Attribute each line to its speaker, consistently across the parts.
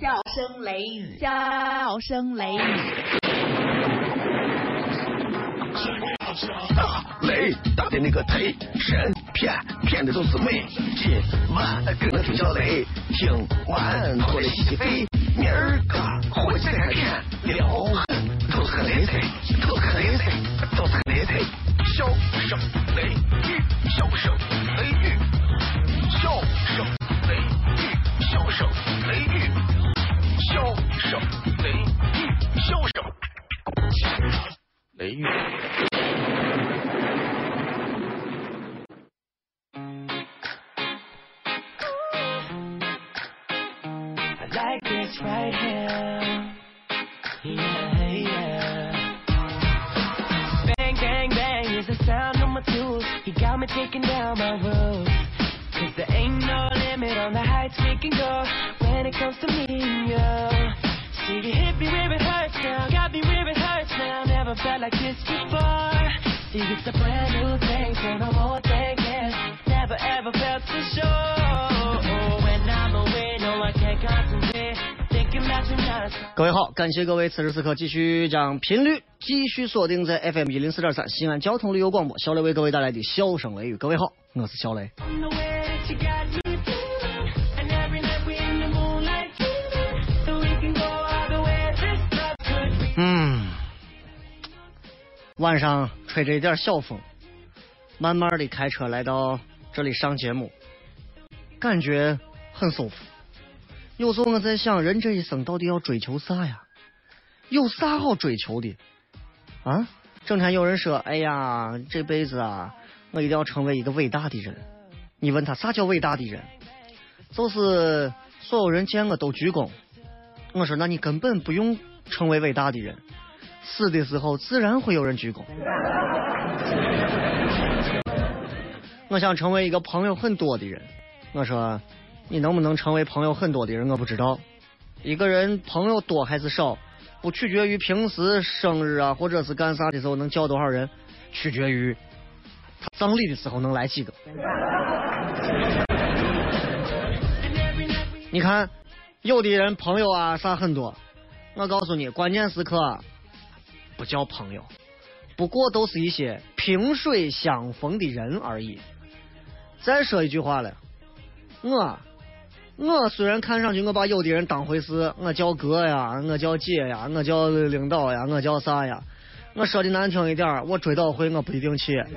Speaker 1: 笑声雷雨，笑声雷雨。
Speaker 2: 大雷大的那个忒神骗骗的都是美。今晚跟我听小雷，听完过来洗洗肺。明儿个火起来骗，撩狠都是雷财，都是雷财，都是雷财。笑声雷雨，笑声雷
Speaker 3: 各位好，感谢各位此时此刻继续将频率继续锁定在 FM 一零四点三西安交通旅游广播，小雷为各位带来的笑声雷雨。各位好，我是小雷。嗯，晚上吹着一点小风，慢慢的开车来到这里上节目，感觉很舒服。有时候我在想，人这一生到底要追求啥呀？有啥好追求的？啊？整天有人说，哎呀，这辈子啊，我一定要成为一个伟大的人。你问他啥叫伟大的人？就是所有人见我都鞠躬。我说，那你根本不用成为伟大的人，死的时候自然会有人鞠躬。我想成为一个朋友很多的人。我说，你能不能成为朋友很多的人，我不知道。一个人朋友多还是少，不取决于平时生日啊，或者是干啥的时候能叫多少人，取决于他葬礼的时候能来几个。你看，有的人朋友啊啥很多，我告诉你，关键时刻不叫朋友，不过都是一些萍水相逢的人而已。再说一句话了，我我虽然看上去我把有的人当回事，我叫哥呀，我叫姐呀，我叫领导呀，我叫啥呀？我说的难听一点，我追悼会我不一定去。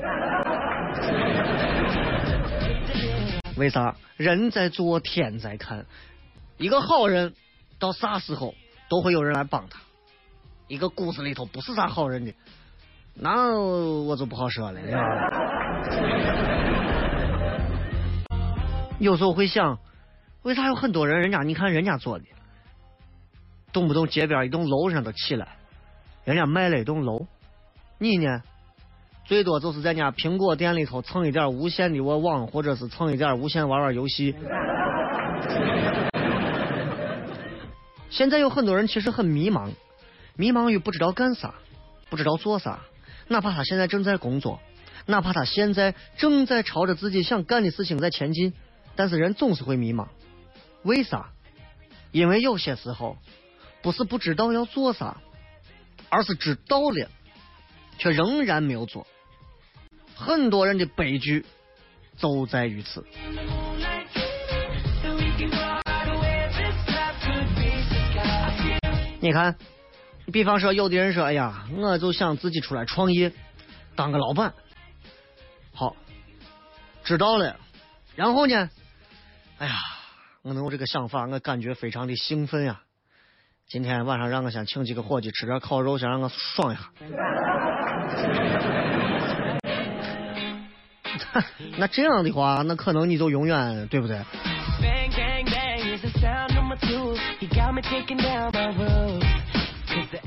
Speaker 3: 为啥？人在做，天在看。一个好人到啥时候都会有人来帮他。一个故事里头不是啥好人的，那我就不好说了。有时候会想，为啥有很多人，人家你看人家做的，动不动街边一栋楼上都起来，人家卖了一栋楼，你呢？最多就是在人家苹果店里头蹭一点无线的我网，或者是蹭一点无线玩玩游戏。现在有很多人其实很迷茫，迷茫于不知道干啥，不知道做啥，哪怕他现在正在工作，哪怕他现在正在朝着自己想干的事情在前进，但是人总是会迷茫。为啥？因为有些时候不是不知道要做啥，而是知道了，却仍然没有做。很多人的悲剧就在于此。你看，比方说，有的人说：“哎呀，我就想自己出来创业，当个老板。”好，知道了。然后呢？哎呀，我能有这个想法，我感觉非常的兴奋呀。今天晚上让我先请几个伙计吃点烤肉，先让我爽一下。那这样的话，那可能你就永远对不对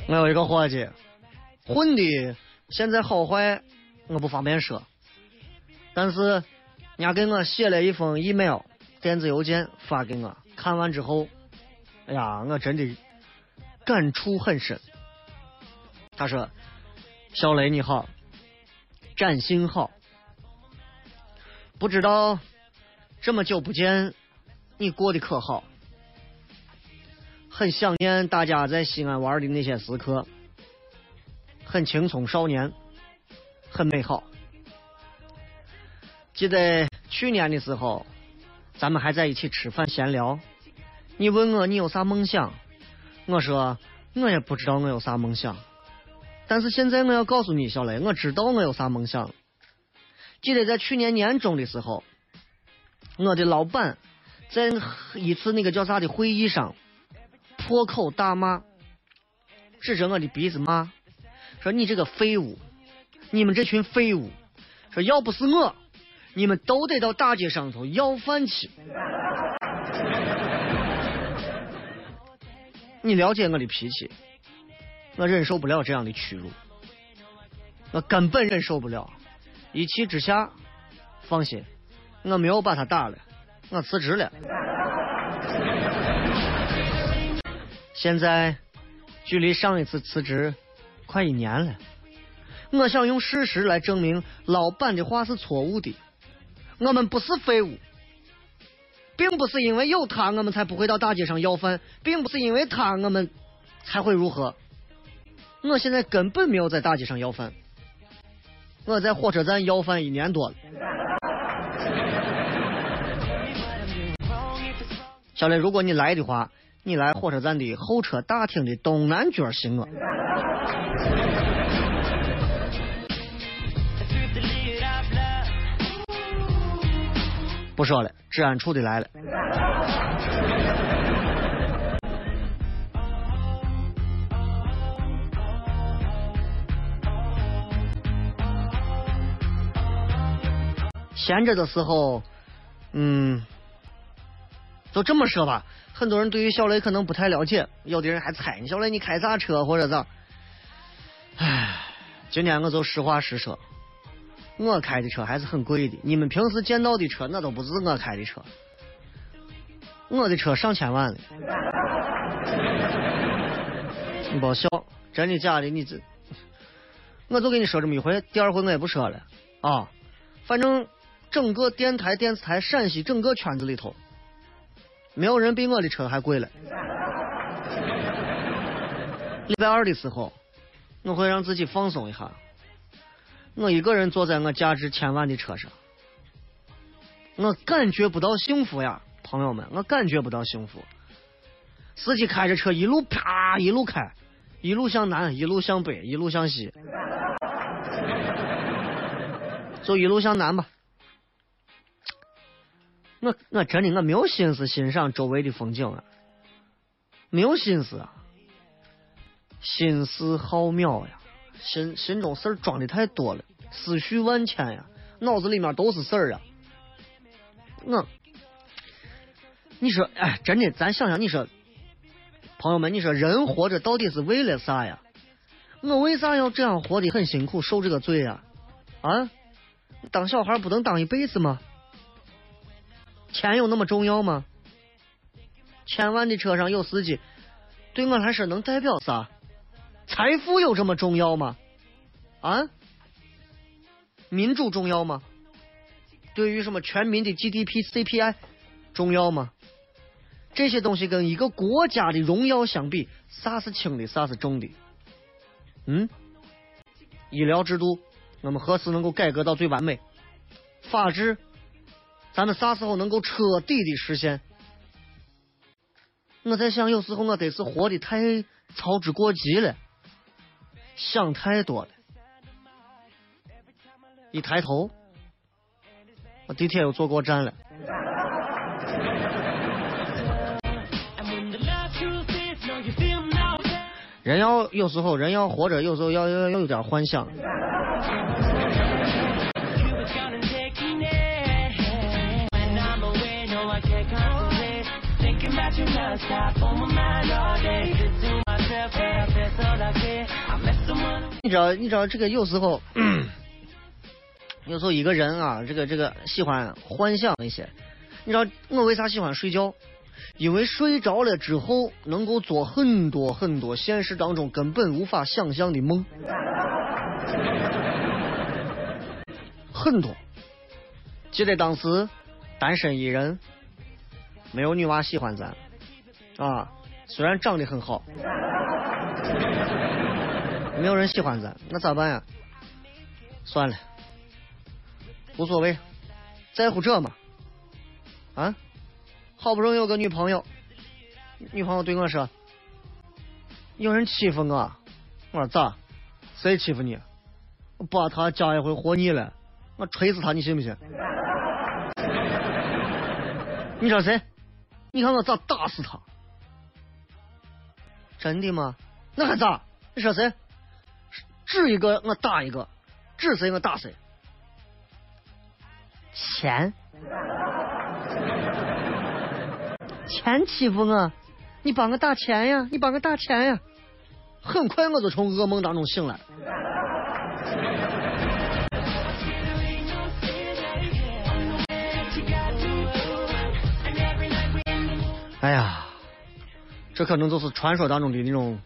Speaker 3: 我有一个伙计，混的现在好坏我不方便说，但是人家给我写了一封 email 电子邮件发给我，看完之后，哎呀，我真的感触很深。他说：“小雷你好，展信好，不知道这么久不见，你过得可好？很想念大家在西安玩的那些时刻，很青葱少年，很美好。记得去年的时候，咱们还在一起吃饭闲聊，你问我你有啥梦想，我说我也不知道我有啥梦想，但是现在我要告诉你，小雷，我知道我有啥梦想。记得在去年年中的时候，我的老板在一次那个叫啥的会议上破口大骂，指着我的鼻子骂，说你这个废物，你们这群废物，说要不是我，你们都得到大街上头要饭去。你了解我的脾气，我忍受不了这样的屈辱，我根本忍受不了。一气之下，放心，我没有把他打了，我辞职了。现在距离上一次辞职快一年了，我想用事实来证明老板的话是错误的。我们不是废物，并不是因为有他我们才不会到大街上要饭，并不是因为他我们才会如何。我现在根本没有在大街上要饭。我在火车站要饭一年多了，小雷，如果你来的话，你来火车站的候车大厅的东南角寻我。不说了，治安处的来了。闲着的时候，嗯，就这么说吧。很多人对于小雷可能不太了解，有的人还猜你小雷你开啥车或者咋。唉，今天我就实话实说，我开的车还是很贵的。你们平时见到的车那都不是我开的车，我的车上千万了。你别笑，真的假的？你这，我就跟你说这么一回，第二回我也不说了啊，反正。整个电台、电视台、陕西整个圈子里头，没有人比我的车还贵了。礼拜二的时候，我会让自己放松一下。我一个人坐在我价值千万的车上，我感觉不到幸福呀，朋友们，我感觉不到幸福。司机开着车一路啪一路开，一路向南，一路向北，一路向西，就一路向南吧。我我真的我没有心思欣赏周围的风景啊，没有心思啊，心思浩渺呀，心心中事儿装的太多了，思绪万千呀，脑子里面都是事儿啊。我，你说，哎，真的，咱想想，你说，朋友们，你说人活着到底是为了啥呀？我为啥要这样活的很辛苦，受这个罪呀？啊，当小孩不能当一辈子吗？钱有那么重要吗？千万的车上有司机，对我来说能代表啥？财富有这么重要吗？啊？民主重要吗？对于什么全民的 GDP、CPI 重要吗？这些东西跟一个国家的荣耀相比，啥是轻的，啥是重的？嗯？医疗制度，我们何时能够改革到最完美？法治？咱们啥时候能够彻底的实现？我在想，有时候我得是活的太操之过急了，想太多了。一抬头，我地铁又坐过站了。人要有时候，人要活着，有时候要要要有点幻想。你知道，你知道这个有时候，有时候一个人啊，这个这个喜欢幻想一些。你知道我为啥喜欢睡觉？因为睡着了之后，能够做很多很多现实当中根本无法想象的梦，很多。记得当时单身一人，没有女娃喜欢咱。啊，虽然长得很好，没有人喜欢咱，那咋办呀？算了，无所谓，在乎这吗？啊，好不容易有个女朋友，女朋友对我说，有人欺负我，我说咋？谁欺负你？我把他加一回活腻了，我锤死他，你信不信？你说谁？你看我咋打死他？真的吗？那还咋？你说谁？指一个我打一个，指谁我打谁。钱，钱欺负我，你帮我打钱呀！你帮我打钱呀！很快我就从噩梦当中醒来。哎呀，这可能就是传说当中的那种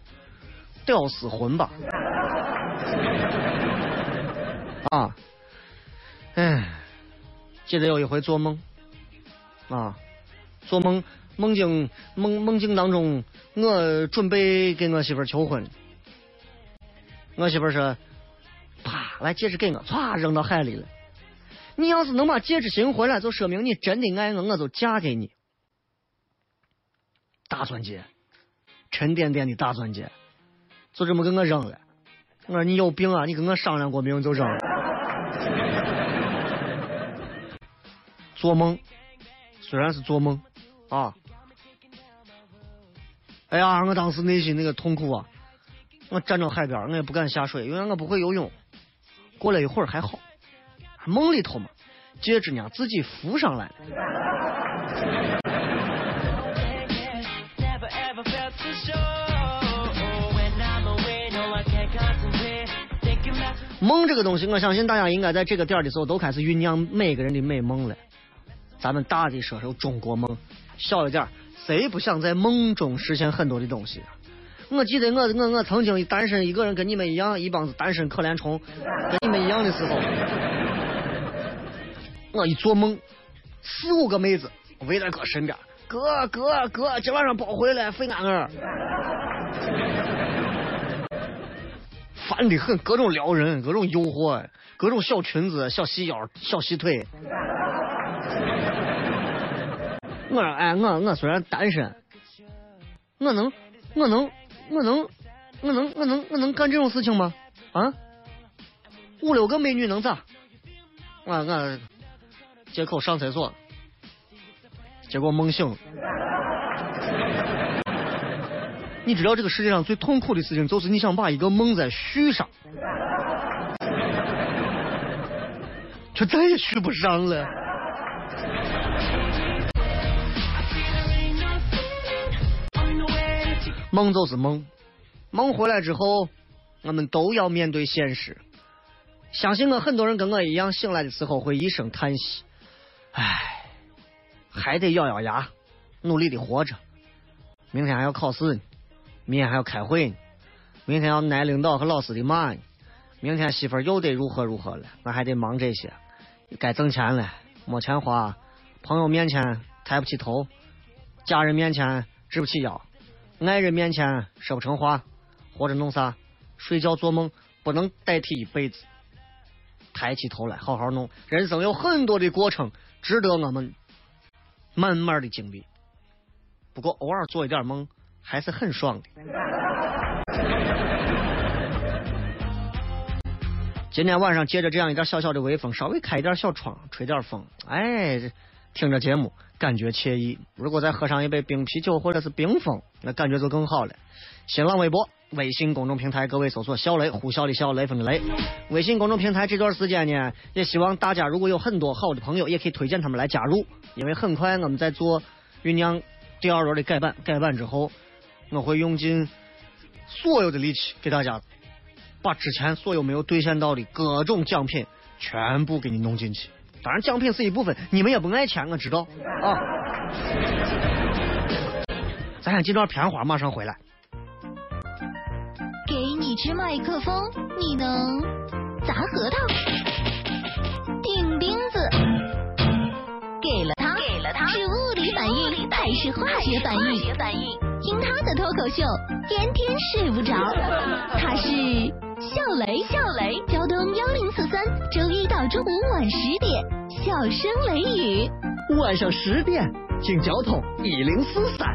Speaker 3: 屌丝魂吧。啊，哎，记得有一回做梦，啊，做梦梦境梦梦境当中，我准备给我媳妇求婚，我媳妇说，啪，来戒指给我，歘扔到海里了。你要是能把戒指寻回来，就说明你真的爱我，我就嫁给你。大钻戒，沉甸甸的大钻戒，就这么给我扔了。我说你有病啊！你跟我商量过没有就扔了。做梦，虽然是做梦，啊，哎呀，我当时内心那个痛苦啊！我站到海边，我也不敢下水，因为我不会游泳。过了一会儿还好，梦里头嘛，戒指呢自己浮上来了。梦这个东西，我相信大家应该在这个点的时候都开始酝酿每个人的美梦了。咱们大的说说中国梦，小一点，谁不想在梦中实现很多的东西？我记得我我我曾经单身一个人，跟你们一样，一帮子单身可怜虫，跟你们一样的时候，我一做梦，四五个妹子围在哥身边，哥哥哥，今晚上包回来，费俺儿。烦的很，各种撩人，各种诱惑，各种小裙子、小细腰、小细腿。我说，哎，我我虽然单身，我能，我能，我能，我能，我能，我能干这种事情吗？啊？五六个美女能咋？我我借口上厕所，结果梦醒。你知道这个世界上最痛苦的事情，就是你想把一个梦再续上，却再也续不上了。梦就是梦，梦回来之后，我们都要面对现实。相信我，很多人跟我一样，醒来的时候会一声叹息：“唉，还得咬咬牙，努力的活着。明天还要考试呢。”明天还要开会呢，明天要挨领导和老师的骂呢，明天媳妇又得如何如何了，我还得忙这些，该挣钱了，没钱花，朋友面前抬不起头，家人面前直不起腰，爱人面前说不成话，或者弄啥，睡觉做梦不能代替一辈子，抬起头来好好弄，人生有很多的过程值得我们慢慢的经历，不过偶尔做一点梦。还是很爽的。今天晚上借着这样一点小小的微风，稍微开一点小窗，吹点风，哎，听着节目感觉惬意。如果再喝上一杯冰啤酒或者是冰峰，那感觉就更好了。新浪微博、微信公众平台，各位搜索“小雷”，呼啸的啸，雷锋的雷。微信公众平台这段时间呢，也希望大家如果有很多好的朋友，也可以推荐他们来加入，因为很快我们在做酝酿第二轮的改版，改版之后。我会用尽所有的力气给大家把之前所有没有兑现到的各种奖品全部给你弄进去。当然，奖品是一部分，你们也不爱钱，我知道啊。咱先进段片花，马上回来。
Speaker 4: 给你支麦克风，你能砸核桃、钉钉子？给了他，给了他，是物理反应还是化学反应？听他的脱口秀，天天睡不着。他是笑雷，笑雷，交通幺零四三，周一到周五晚十点，笑声雷雨。
Speaker 3: 晚上十点，请交通一零四三。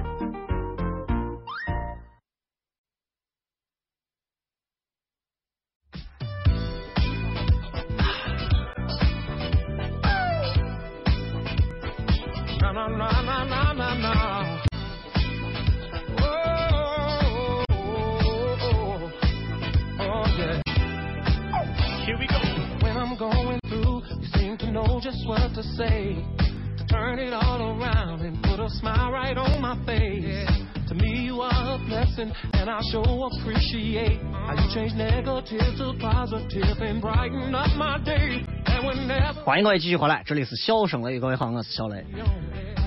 Speaker 5: Just what to say. To turn it all around and put a smile right on my face. To me, you are a blessing, and I sure appreciate how you change negative to positive and brighten up my day. And whenever
Speaker 3: 欢迎各位继续回来，这里是笑声雷，各位好，我是小雷。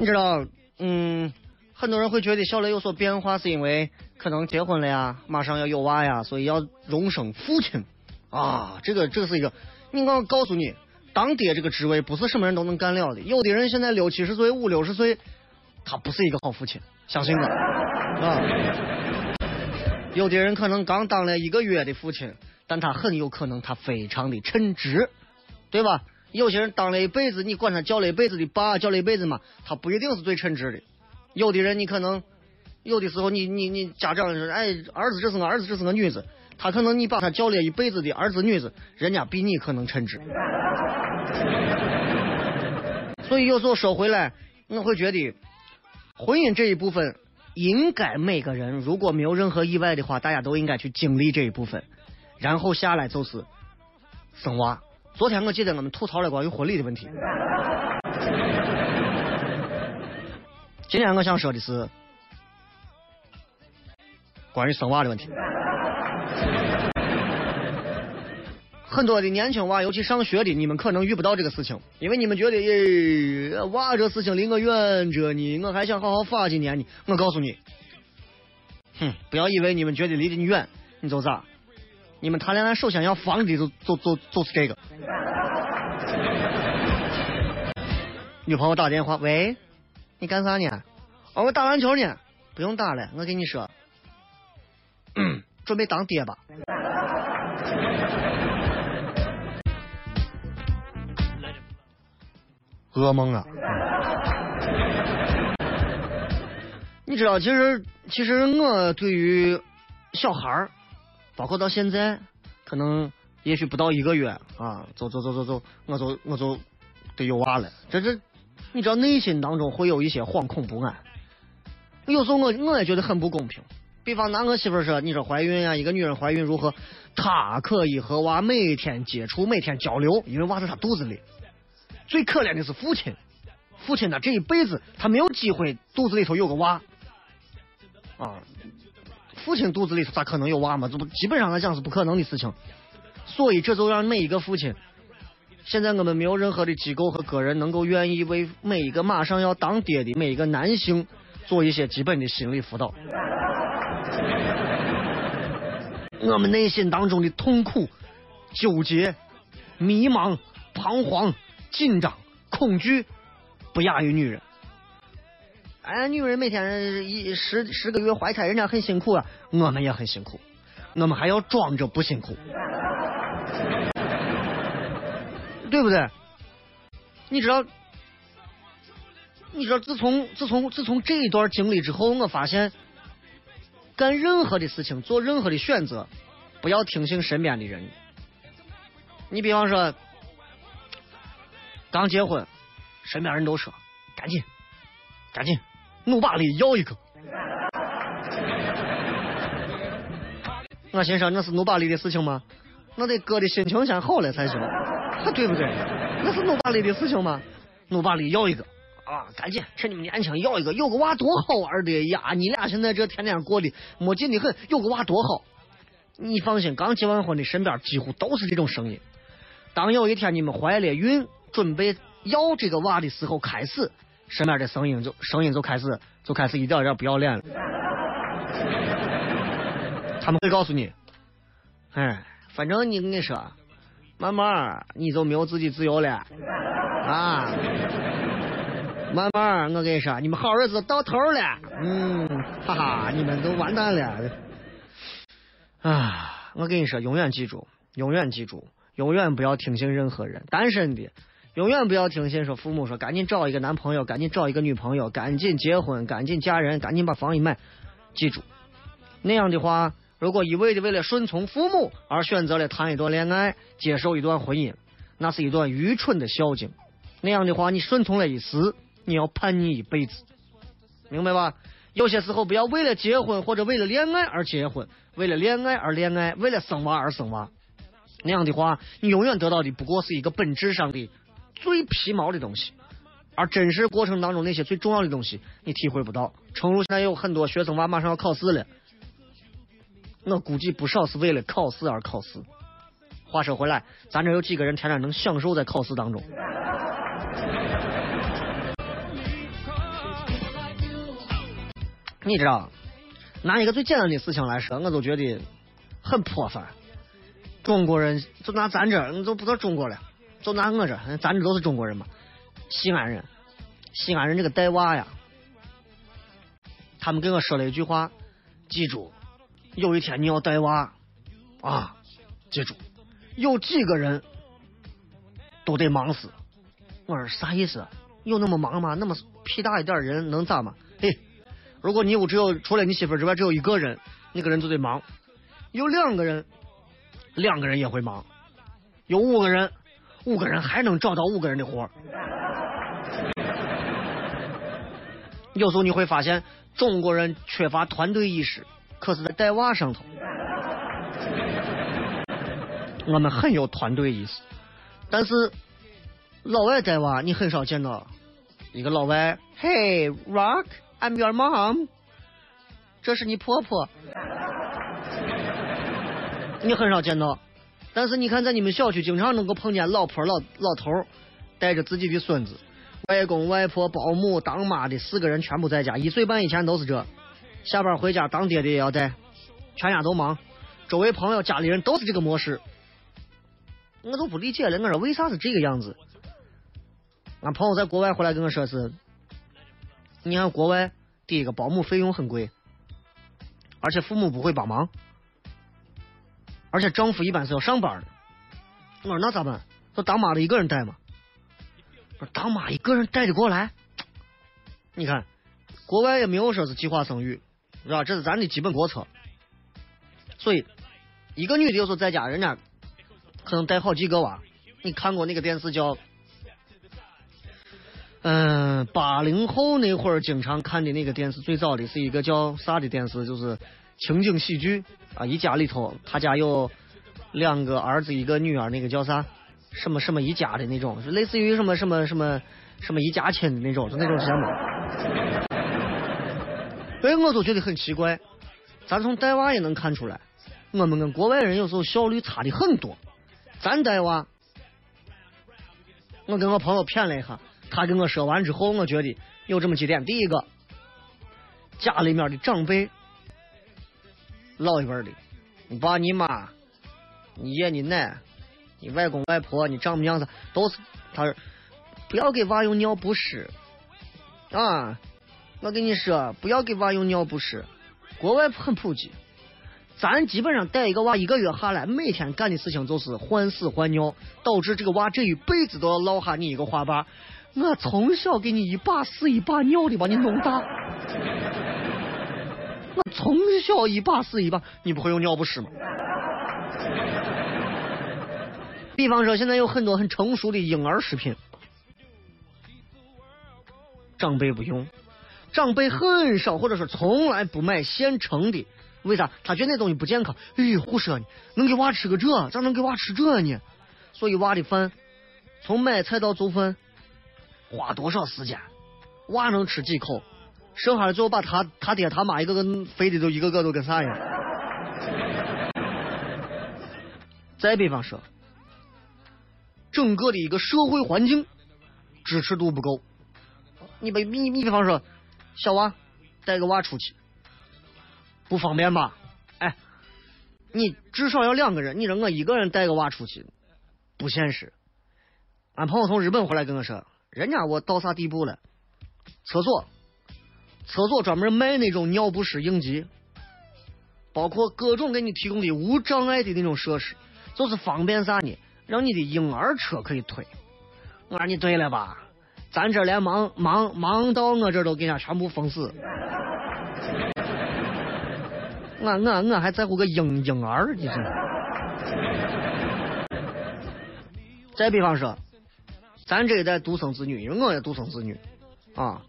Speaker 3: 你知道，嗯，很多人会觉得小雷有所变化，是因为可能结婚了呀，马上要有娃呀，所以要荣升父亲啊。这个这个是一个，你我告诉你，当爹这个职位不是什么人都能干了的。有的人现在六七十岁、五六十岁，他不是一个好父亲，相信我啊。有的人可能刚当了一个月的父亲，但他很有可能他非常的称职，对吧？有些人当了一辈子，你管他叫了一辈子的爸，叫了一辈子嘛，他不一定是最称职的。有的人你可能，有的时候你你你家长说，哎，儿子这是个儿子，这是个女子，他可能你把他叫了一辈子的儿子女子，人家比你可能称职。所以有时候说回来，我会觉得，婚姻这一部分，应该每个人如果没有任何意外的话，大家都应该去经历这一部分，然后下来就是生娃。昨天我记得我们吐槽了关于婚礼的问题，今天我想说的是关于生娃的问题。很多的年轻娃，尤其上学的，你们可能遇不到这个事情，因为你们觉得，耶，娃这事情离我远着呢，我还想好好发几年呢。我告诉你，哼，不要以为你们觉得离得你远，你就咋？你们谈恋爱首先要防的就就就就是这个。女朋友打电话，喂，你干啥呢？哦，我打篮球呢。不用打了，我跟你说，嗯 准备当爹吧。噩梦啊！你知道，其实其实我对于小孩儿，包括到现在，可能也许不到一个月啊，走走走走走，我就我就得有娃了。这这，你知道内心当中会有一些惶恐不安。有时候我我也觉得很不公平。比方拿我媳妇说，你说怀孕呀、一个女人怀孕如何？她可以和娃每天接触、每天交流，因为娃在她肚子里。最可怜的是父亲，父亲呢这一辈子他没有机会肚子里头有个娃，啊，父亲肚子里头咋可能有娃嘛？这不基本上来讲是不可能的事情。所以这就让每一个父亲，现在我们没有任何的机构和个人能够愿意为每一个马上要当爹的每一个男性做一些基本的心理辅导。我们内心当中的痛苦、纠结、迷茫、彷徨。紧张、恐惧，不亚于女人。哎，女人每天一十十个月怀胎，人家很辛苦啊，我们也很辛苦，我们还要装着不辛苦，对不对？你知道，你知道，自从自从自从这一段经历之后，我发现，干任何的事情，做任何的选择，不要听信身边的人。你比方说。刚结婚，身边人都说：“赶紧，赶紧，努把力要一个。”我心说那是努把力的事情吗？那得哥的心情先好了才行，对不对？那是努把力的事情吗？努把力要一个啊！赶紧趁你们年轻要一个，有个娃多好玩的呀！你俩现在这天天过的没劲的很，有个娃多好。你放心，刚结完婚的身边几乎都是这种声音。当有一天你们怀了孕，准备要这个娃的时候，开始身边的声音就声音就开始就开始一点一点不要脸了。他们会告诉你，哎，反正你跟你说，慢慢你就没有自己自由了啊。慢慢，我跟你说，你们好日子到头了，嗯，哈哈，你们都完蛋了。啊，我跟你说，永远记住，永远记住，永远不要听信任何人。单身的，永远不要听信说父母说赶紧找一个男朋友，赶紧找一个女朋友，赶紧结婚，赶紧嫁人，赶紧把房一买。记住，那样的话，如果一味的为了顺从父母而选择了谈一段恋爱，接受一段婚姻，那是一段愚蠢的孝敬。那样的话，你顺从了一时，你要叛逆一辈子，明白吧？有些时候不要为了结婚或者为了恋爱而结婚，为了恋爱而恋爱，为了生娃而生娃。那样的话，你永远得到的不过是一个本质上的最皮毛的东西，而真实过程当中那些最重要的东西，你体会不到。诚如现在有很多学生娃马上要考试了，我估计不少是为了考试而考试。话说回来，咱这有几个人天天能享受在考试当中？你知道，拿一个最简单的事情来说，我都觉得很破烦。中国人就拿咱这，你都不知道中国了，就拿我这，咱这都是中国人嘛。西安人，西安人这个带娃呀，他们跟我说了一句话，记住，有一天你要带娃啊，记住，有几个人都得忙死。我说啥意思？有那么忙吗？那么屁大一点人能咋嘛？嘿。如果你屋只有除了你媳妇之外只有一个人，那个人就得忙；有两个人，两个人也会忙；有五个人，五个人还能找到五个人的活有时候你会发现，中国人缺乏团队意识，可是在带娃上头，我们很有团队意识。但是老外带娃，你很少见到一个老外，Hey Rock。I'm your mom，这是你婆婆，你很少见到，但是你看在你们小区经常能够碰见老婆老老头带着自己的孙子，外公外婆保姆当妈的四个人全部在家，一岁半以前都是这，下班回家当爹的也要带，全家都忙，周围朋友家里人都是这个模式，我都不理解了，我说为啥是这个样子？俺朋友在国外回来跟我说是。你看国外，第一个保姆费用很贵，而且父母不会帮忙，而且丈夫一般是要上班的。我说那咋办？说当妈的一个人带嘛。说当妈一个人带得过来？你看，国外也没有说是计划生育，是吧？这是咱的基本国策。所以，一个女的有时候在家，人家可能带好几个娃。你看过那个电视叫？嗯，八零后那会儿经常看的那个电视，最早的是一个叫啥的电视，就是情景喜剧啊。一家里头，他家有两个儿子，一个女儿，那个叫啥？什么什么一家的那种，就类似于什么什么什么什么一家亲的那种，就那种节目。所以我都觉得很奇怪，咱从带娃也能看出来，我们跟国外人有时候效率差的很多。咱带娃，我跟我朋友谝了一下。他跟我说完之后，我觉得有这么几点：第一个，家里面的长辈，老一辈的，你爸、你妈、你爷、你奶、你外公外婆、你丈母娘，都是他说不要给娃用尿不湿啊！我跟你说，不要给娃用尿不湿，国外很普及。咱基本上带一个娃一个月下来，每天干的事情就是换屎换尿，导致这个娃这一辈子都要落下你一个花瓣。我从小给你一把屎一把尿的把你弄大，我从小一把屎一把，你不会用尿不湿吗？比方说，现在有很多很成熟的婴儿食品，长辈不用，长辈很少或者说从来不买现成的，为啥？他觉得那东西不健康。哎，胡说呢，能给娃吃个这，咋能给娃吃这呢？所以娃的饭，从买菜到做饭。花多少时间？娃能吃几口？生下来之后把他他爹他妈一个个肥的都一个个都跟啥一样？再比方说，整个的一个社会环境支持度不够。你比你你比方说，小娃带个娃出去不方便吧？哎，你至少要两个人，你让我一个人带个娃出去不现实。俺朋友从日本回来跟我说。人家我到啥地步了？厕所，厕所专门卖那种尿不湿应急，包括各种给你提供的无障碍的那种设施，就是方便啥呢？让你的婴儿车可以推。我说你对了吧？咱这连忙忙忙到我这都给人家全部封死。我我我还在乎个婴婴儿，你说。再比方说，咱这一代独生子女，因为我也独生子女，啊，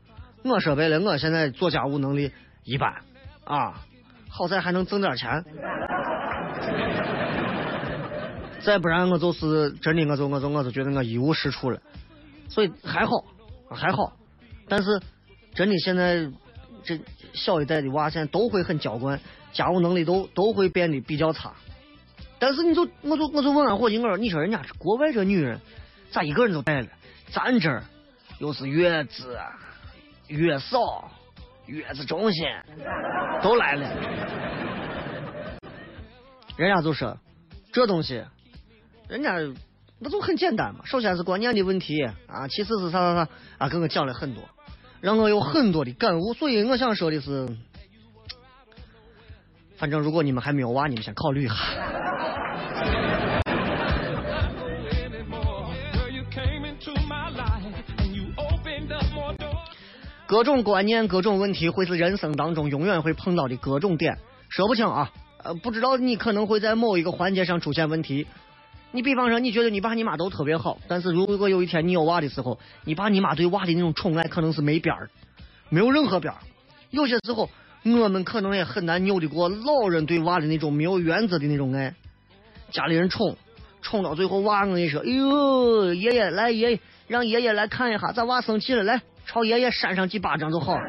Speaker 3: 我说白了，我现在做家务能力一般，啊，好在还能挣点钱。再不然我就是真的，我就我就我就觉得我一无是处了，所以还好还好，但是真的现在这小一代的娃现在都会很娇惯，家务能力都都会变得比较差。但是你就我就我就问俺伙计，我说你说人家国外这女人咋一个人都带了，咱这儿又是月子、啊月嫂、月子中心都来了，人家就说这东西。人家那就很简单嘛，首先是观念的问题啊，其次是啥啥啥啊，跟我讲了很多，让我有很多的感悟。所以我想说的是，反正如果你们还没有娃，你们先考虑一下。各种观念、各种问题，会是人生当中永远会碰到的各种点，说不清啊。呃，不知道你可能会在某一个环节上出现问题。你比方说，你觉得你爸你妈都特别好，但是如果有一天你有娃的时候，你爸你妈对娃的那种宠爱可能是没边儿，没有任何边儿。有些时候，我们可能也很难扭得过老人对娃的那种没有原则的那种爱。家里人宠，宠到最后娃我跟你说，哎呦，爷爷来爷爷，让爷爷来看一下，咱娃生气了，来朝爷爷扇上几巴掌就好。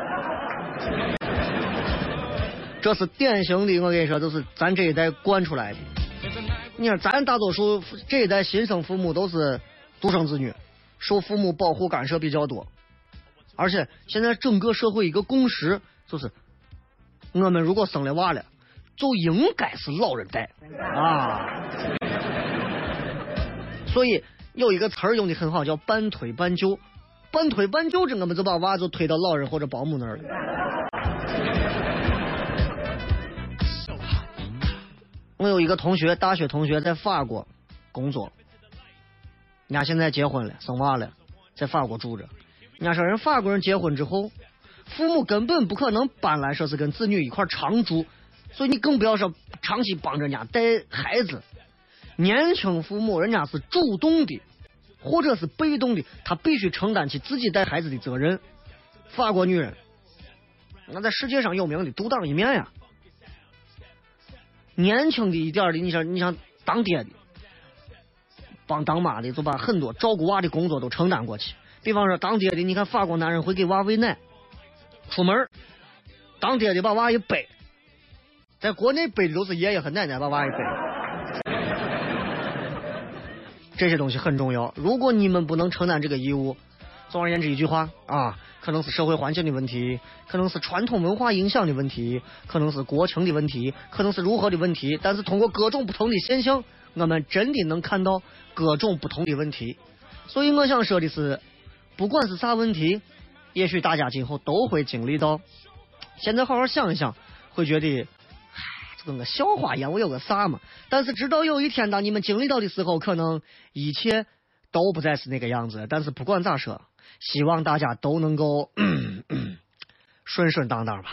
Speaker 3: 这是典型的，我跟你说，就是咱这一代惯出来的。你看，咱大多数这一代新生父母都是独生子女，受父母保护干涉比较多，而且现在整个社会一个共识就是，我们如果生了娃了，就应该是老人带 啊。所以有一个词儿用的很好，叫半推半就，半推半就，着我们就把娃就推到老人或者保姆那儿了。我有一个同学，大学同学在法国工作，人家现在结婚了，生娃了，在法国住着。人家说人法国人结婚之后，父母根本不可能搬来说是跟子女一块常住，所以你更不要说长期帮着人家带孩子。年轻父母人家是主动的，或者是被动的，他必须承担起自己带孩子的责任。法国女人，那在世界上有名的独当一面呀。年轻的一点的，你想，你想当爹的，帮当妈的，就把很多照顾娃的工作都承担过去。比方说当爹的，你看法国男人会给娃喂奶，出门当爹的把娃一背，在国内背的都是爷爷和奶奶把娃一背，这些东西很重要。如果你们不能承担这个义务，总而言之一句话啊。可能是社会环境的问题，可能是传统文化影响的问题，可能是国情的问题，可能是如何的问题。但是通过各种不同的现象，我们真的能看到各种不同的问题。所以我想说的是，不管是啥问题，也许大家今后都会经历到。现在好好想一想，会觉得，跟个笑话一样，我有个啥嘛？但是直到有一天，当你们经历到的时候，可能一切都不再是那个样子。但是不管咋说。希望大家都能够顺顺当当吧。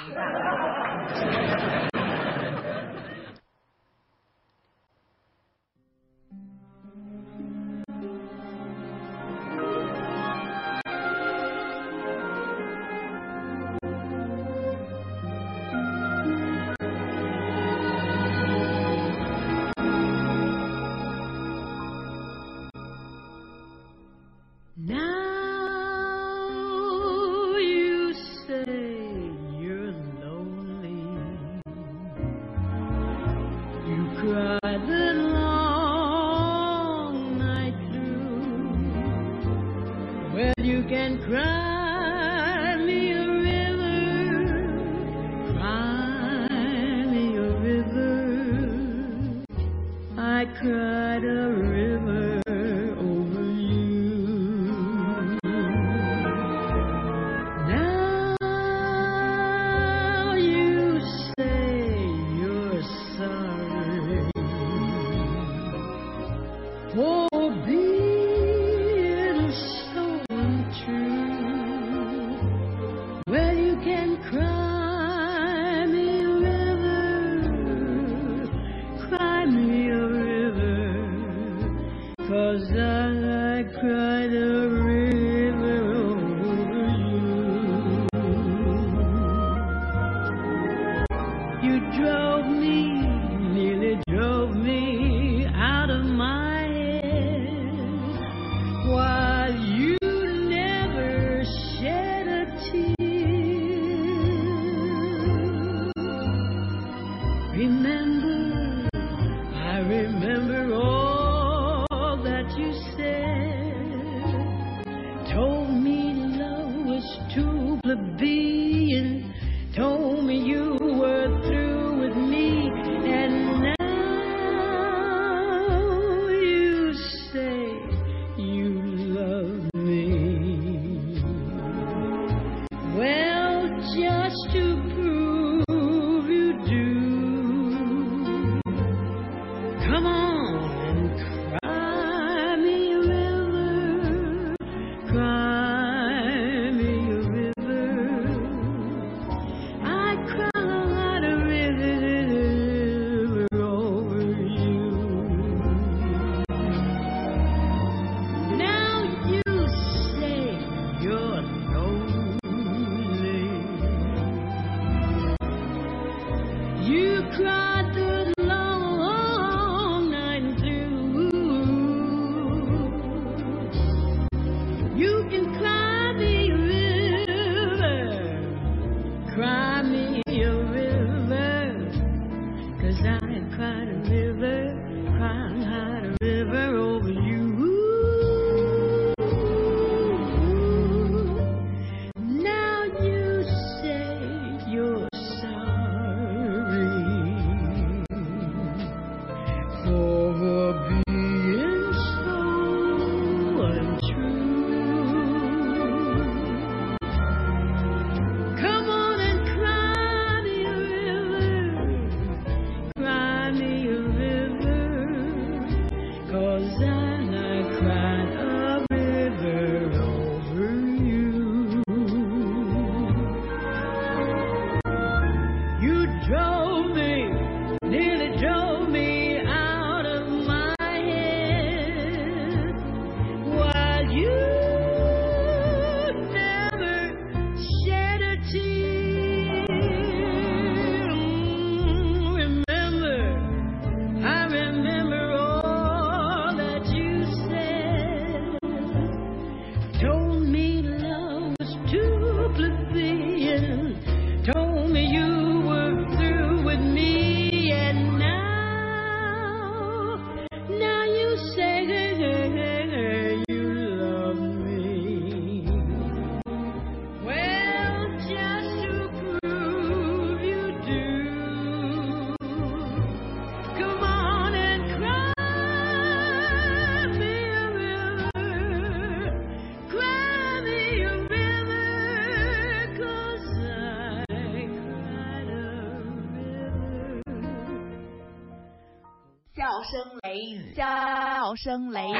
Speaker 1: 声雷雨。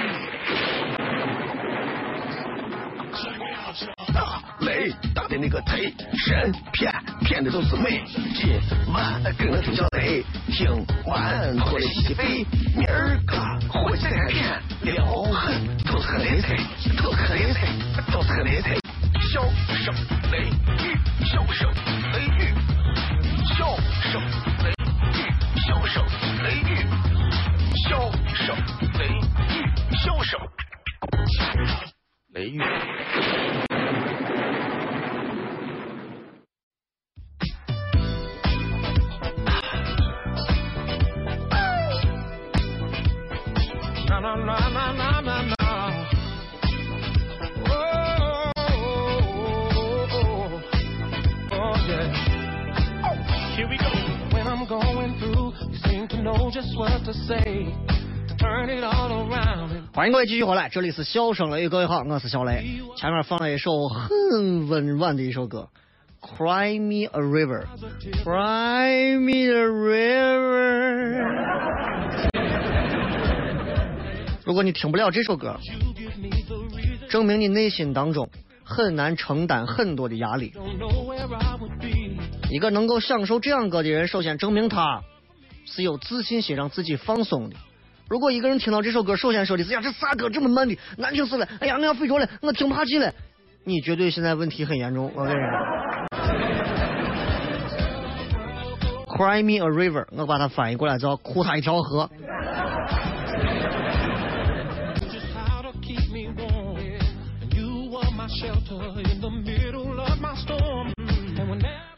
Speaker 2: 大雷打的那个忒神骗骗的都是妹。今晚跟我听小雷，听完过来洗洗肺。明儿个回来看看，撩狠都是个雷财，都是个雷财，都是个雷财。笑声雷雨，笑声雷雨，笑声
Speaker 5: Here we go. When I'm going through, you seem to know just what to say.
Speaker 3: 欢迎各位继续回来，这里是笑声雷，各位好，我是小雷。前面放了一首很温婉的一首歌，《Cry Me a River》，Cry Me a River。如果你听不了这首歌，证明你内心当中很难承担很多的压力。一个能够享受这样歌的人，首先证明他是有自信心，让自己放松的。如果一个人听到这首歌，首先说的是呀，这啥歌这么慢的，难听死了！哎呀，我要睡着了，我听不下去了。你绝对现在问题很严重，我跟你说。Cry me a river，我把它翻译过来叫哭他一条河。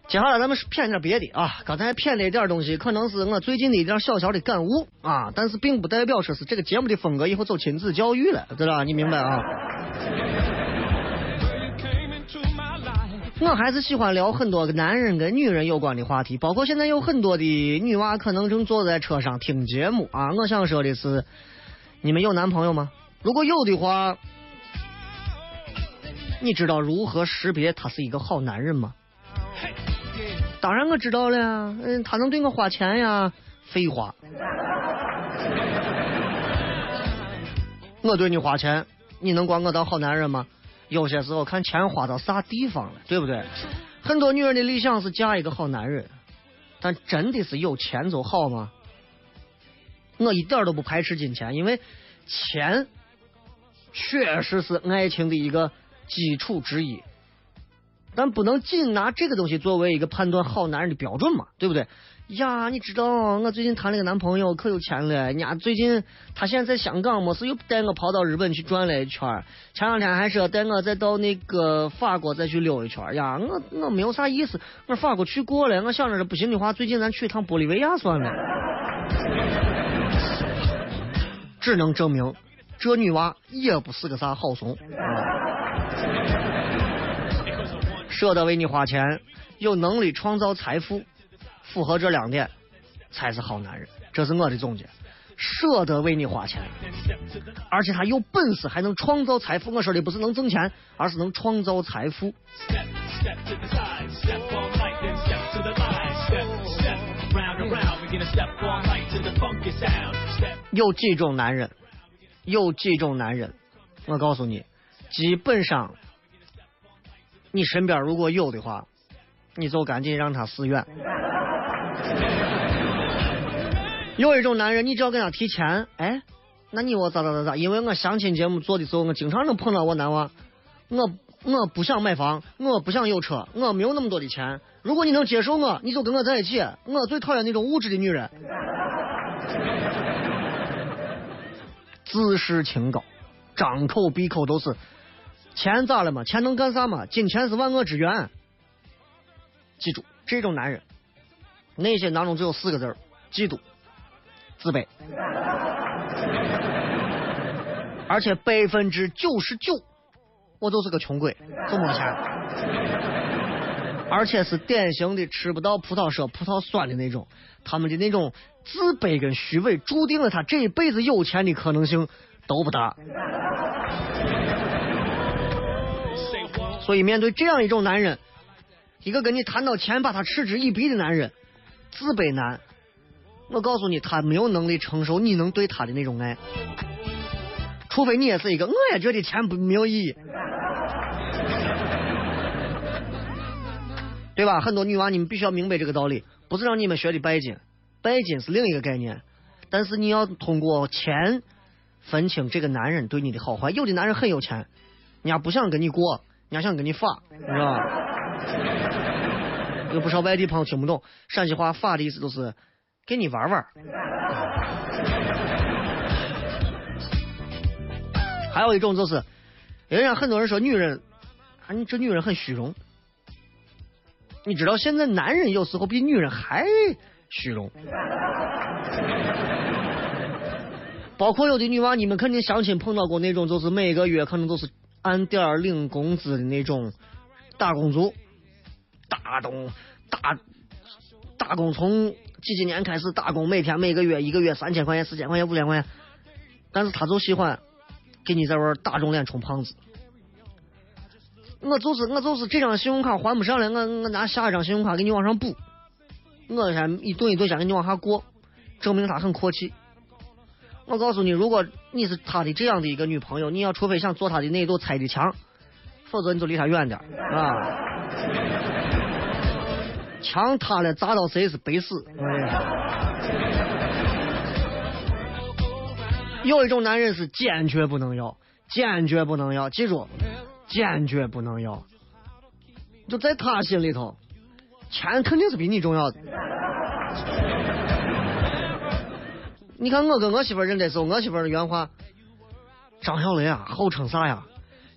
Speaker 3: 接下来咱们是骗点别的啊，刚才骗的一点东西，可能是我最近的一点小小的感悟啊，但是并不代表说是这个节目的风格以后走亲子教育了，知道吧？你明白啊？我还是喜欢聊很多男人跟女人有关的话题，包括现在有很多的女娃可能正坐在车上听节目啊。我想说的是，你们有男朋友吗？如果有的话，你知道如何识别他是一个好男人吗？当然我知道了呀，嗯，他能对我花钱呀，废话。我对你花钱，你能管我当好男人吗？有些时候看钱花到啥地方了，对不对？很多女人的理想是嫁一个好男人，但真的是有钱就好吗？我一点都不排斥金钱，因为钱确实是爱情的一个基础之一，咱不能仅拿这个东西作为一个判断好男人的标准嘛，对不对？呀，你知道我最近谈了个男朋友，可有钱了。人家最近他现在在香港，没事又带我跑到日本去转了一圈。前两天还说带我再到那个法国再去溜一圈。呀，我我没有啥意思，我法国去过了。我想着不行的话，最近咱去一趟玻利维亚算了。只能证明这女娃也不是个啥好怂啊！舍得为你花钱，有能力创造财富，符合这两点，才是好男人。这是我的总结。舍得为你花钱，而且他有本事还能创造财富。我说的不是能挣钱，而是能创造财富。有几种男人？有几种男人？我告诉你，基本上你身边如果有的话，你就赶紧让他死远。有一种男人，你只要跟他提钱，哎，那你我咋咋咋咋？因为我相亲节目做的时候，我经常能碰到我男娃，我我不想买房，我不想有车，我没有那么多的钱。如果你能接受我，你就跟我在一起。我最讨厌那种物质的女人。自视清高，张口闭口都是钱咋了嘛？钱能干啥嘛？金钱是万恶之源。记住，这种男人，内心当中只有四个字：嫉妒、自卑，而且百分之九十九，我就是个穷鬼，就没钱，而且是典型的吃不到葡萄说葡萄酸的那种。他们的那种自卑跟虚伪，注定了他这一辈子有钱的可能性都不大。所以，面对这样一种男人，一个跟你谈到钱把他嗤之以鼻的男人，自卑男，我告诉你，他没有能力承受你能对他的那种爱，除非你也是一个，我也觉得钱不没有意义，对吧？很多女娃，你们必须要明白这个道理，不是让你们学的拜金，拜金是另一个概念，但是你要通过钱分清这个男人对你的好坏。有的男人很有钱，人家不想跟你过，人家想跟你发，你知道吧？有不少外地朋友听不懂陕西话，发的意思就是跟你玩玩。还有一种就是，人家很多人说女人，啊，你这女人很虚荣。你知道现在男人有时候比女人还虚荣，包括有的女娃，你们肯定相亲碰到过那种，就是每个月可能都是按点儿领工资的那种打工族，打工打打工从几几年开始打工，每天每个月一个月三千块钱、四千块钱、五千块钱，但是他就喜欢给你在玩打肿脸充胖子。我就是我就是这张信用卡还不上了，我我拿下一张信用卡给你往上补，我先一顿一顿先给你往下过，证明他很阔气。我告诉你，如果你是他的这样的一个女朋友，你要除非想做他的那堵拆的墙，否则你就离他远点啊。墙塌了砸到谁是白死。有一种男人是坚决不能要，坚决不能要，记住。坚决不能要，就在他心里头，钱肯定是比你重要的，你看我跟我媳妇儿认的时候，我媳妇的原话，张小雷啊，号称啥呀？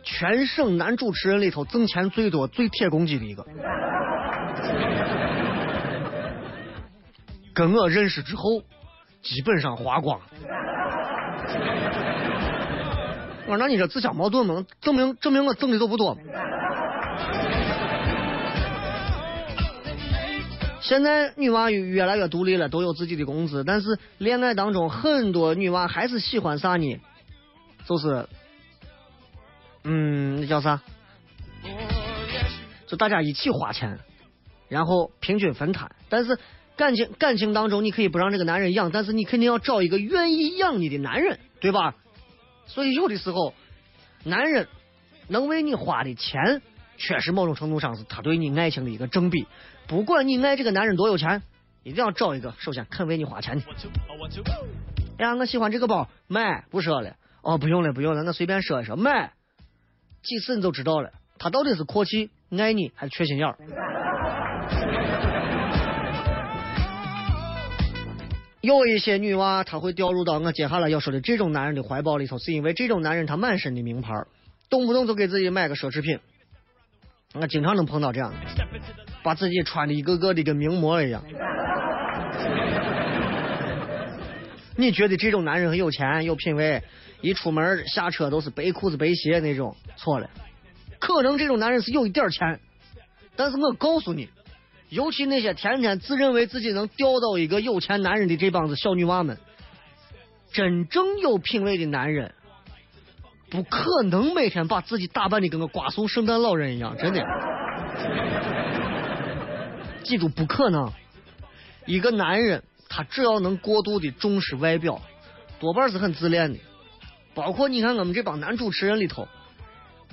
Speaker 3: 全省男主持人里头挣钱最多、最铁公鸡的一个。跟我认识之后，基本上花光。我说那你这自相矛盾吗？证明证明我挣的都不多。现在女娃越来越独立了，都有自己的工资，但是恋爱当中很多女娃还是喜欢啥呢？就是，嗯，那叫啥？就大家一起花钱，然后平均分摊。但是感情感情当中，你可以不让这个男人养，但是你肯定要找一个愿意养你的男人，对吧？所以有的时候，男人能为你花的钱，确实某种程度上是他对你爱情的一个正比。不管你爱这个男人多有钱，一定要找一个首先肯为你花钱的。哎呀，我喜欢这个包，买不说了。哦，不用了，不用了，我随便说一说，买几次你就知道了，他到底是阔气爱你还是缺心眼儿。有一些女娃，她会掉入到我接下来要说的这种男人的怀抱里头，是因为这种男人他满身的名牌，动不动就给自己买个奢侈品。我经常能碰到这样的，把自己穿的一个个的跟名模一样。你觉得这种男人很有钱有品位，一出门下车都是白裤子白鞋那种？错了，可能这种男人是有一点钱，但是我告诉你，尤其那些天天自认为自己能钓到一个有钱男人的这帮子小女娃们，真正有品位的男人，不可能每天把自己打扮的跟个瓜怂圣诞老人一样，真的。记住，不可能。一个男人，他只要能过度的重视外表，多半是很自恋的。包括你看我们这帮男主持人里头，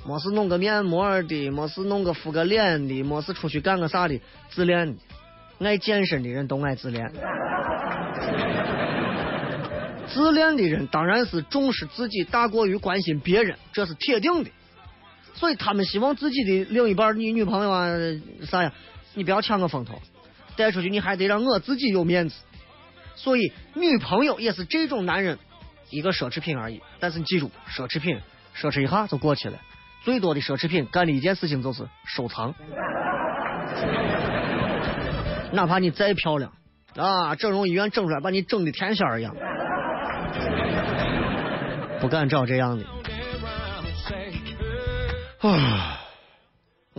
Speaker 3: 没事弄个面膜的，没事弄个敷个脸的，没事出去干个啥的，自恋的。爱健身的人都爱自恋。自恋的人当然是重视自己大过于关心别人，这是铁定的。所以他们希望自己的另一半，你女朋友啊啥呀，你不要抢我风头，带出去你还得让我自己有面子。所以女朋友也是这种男人一个奢侈品而已。但是你记住，奢侈品奢侈一下就过去了，最多的奢侈品干的一件事情就是收藏。哪怕你再漂亮啊，整容医院整出来把你整的天仙儿一样，不敢找这样的。啊，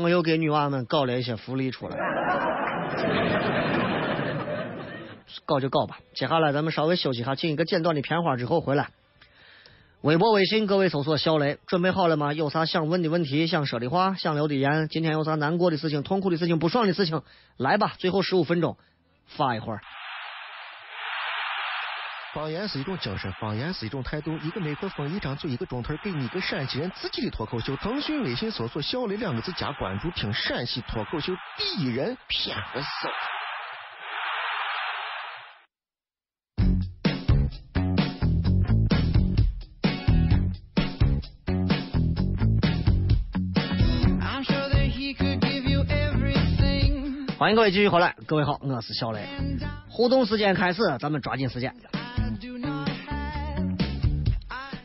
Speaker 3: 我又给女娃们搞了一些福利出来，搞就搞吧。接下来咱们稍微休息一下，进一个简短的片花之后回来。微博、微信，各位搜索“小雷”，准备好了吗？有啥想问的问题、想说的话、想留的言？今天有啥难过的事情、痛苦的事情、不爽的事情？来吧，最后十五分钟，发一会儿。
Speaker 6: 方言是一种精神，方言是一种态度。一个麦克风，一张嘴，一个钟头，给你一个陕西人自己的脱口秀。腾讯微信搜索“小雷”两个字加关注，听陕西脱口秀第一人，骗个搜。
Speaker 3: 欢迎各位继续回来，各位好，我是小雷。互动时间开始，咱们抓紧时间。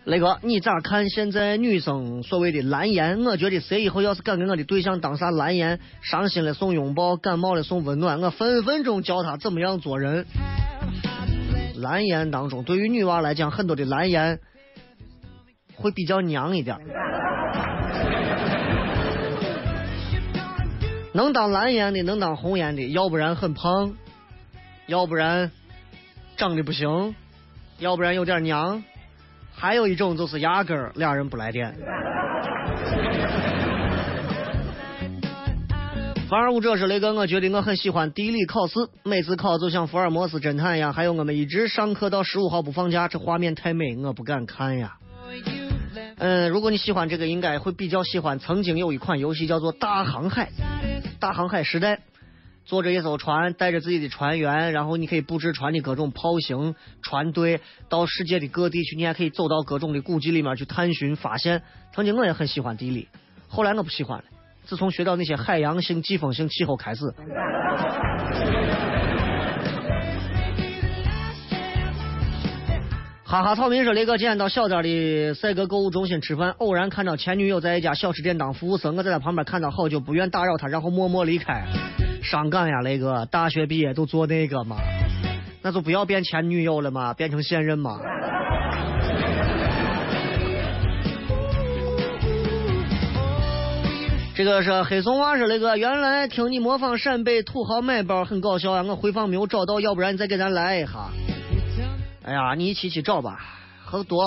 Speaker 3: 雷哥，你咋看现在女生所谓的蓝颜？我觉得谁以后要是敢跟我的对象当啥蓝颜，伤心了送拥抱，感冒了送温暖，我分分钟教他怎么样做人。蓝颜当中，对于女娃来讲，很多的蓝颜会比较娘一点。能当蓝颜的，能当红颜的，要不然很胖，要不然长得不行，要不然有点娘，还有一种就是压根儿俩人不来电。反而我这是雷哥，我觉得我很喜欢地理考试，每次考就像福尔摩斯侦探一样，还有我们一直上课到十五号不放假，这画面太美，我不敢看呀。嗯，如果你喜欢这个，应该会比较喜欢。曾经有一款游戏叫做《大航海》，大航海时代，坐着一艘船，带着自己的船员，然后你可以布置船的各种炮型、船队，到世界的各地去，你还可以走到各种的古迹里面去探寻发现。曾经我也很喜欢地理，后来我不喜欢了。自从学到那些海洋性、季风性气候开始。哈哈草民说：“雷哥，今天到小店的赛格购物中心吃饭，偶然看到前女友在一家小吃店当服务生，我在他旁边看到好久，不愿打扰他，然后默默离开。伤感呀，雷哥，大学毕业都做那个嘛，那就不要变前女友了嘛，变成现任嘛。”这个是黑松娃说那个，原来听你模仿陕北土豪买包很搞笑啊！我回放没有找到，要不然你再给咱来一下。哎呀，你一起去找吧，很多，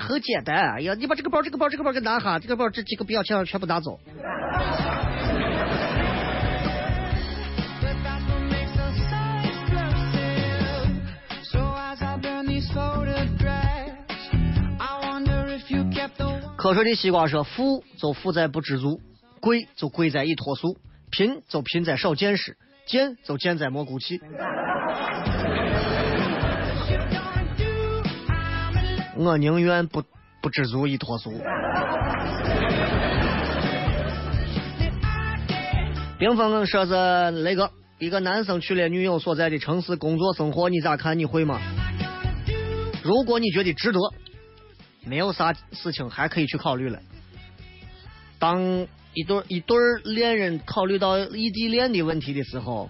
Speaker 3: 很简单。哎呀，你把这个包、这个包、这个包给拿哈，这个包这几个不要钱的全部拿走。瞌睡的西瓜说：富就富在不知足，贵就贵在一脱俗，贫就贫在少见识，贱就贱在没骨气。我宁愿不不知足一脱俗。冰峰说是那个一个男生去了女友所在的城市工作生活，你咋看？你会吗？如果你觉得值得，没有啥事情还可以去考虑了。当一对一对恋人考虑到异地恋的问题的时候，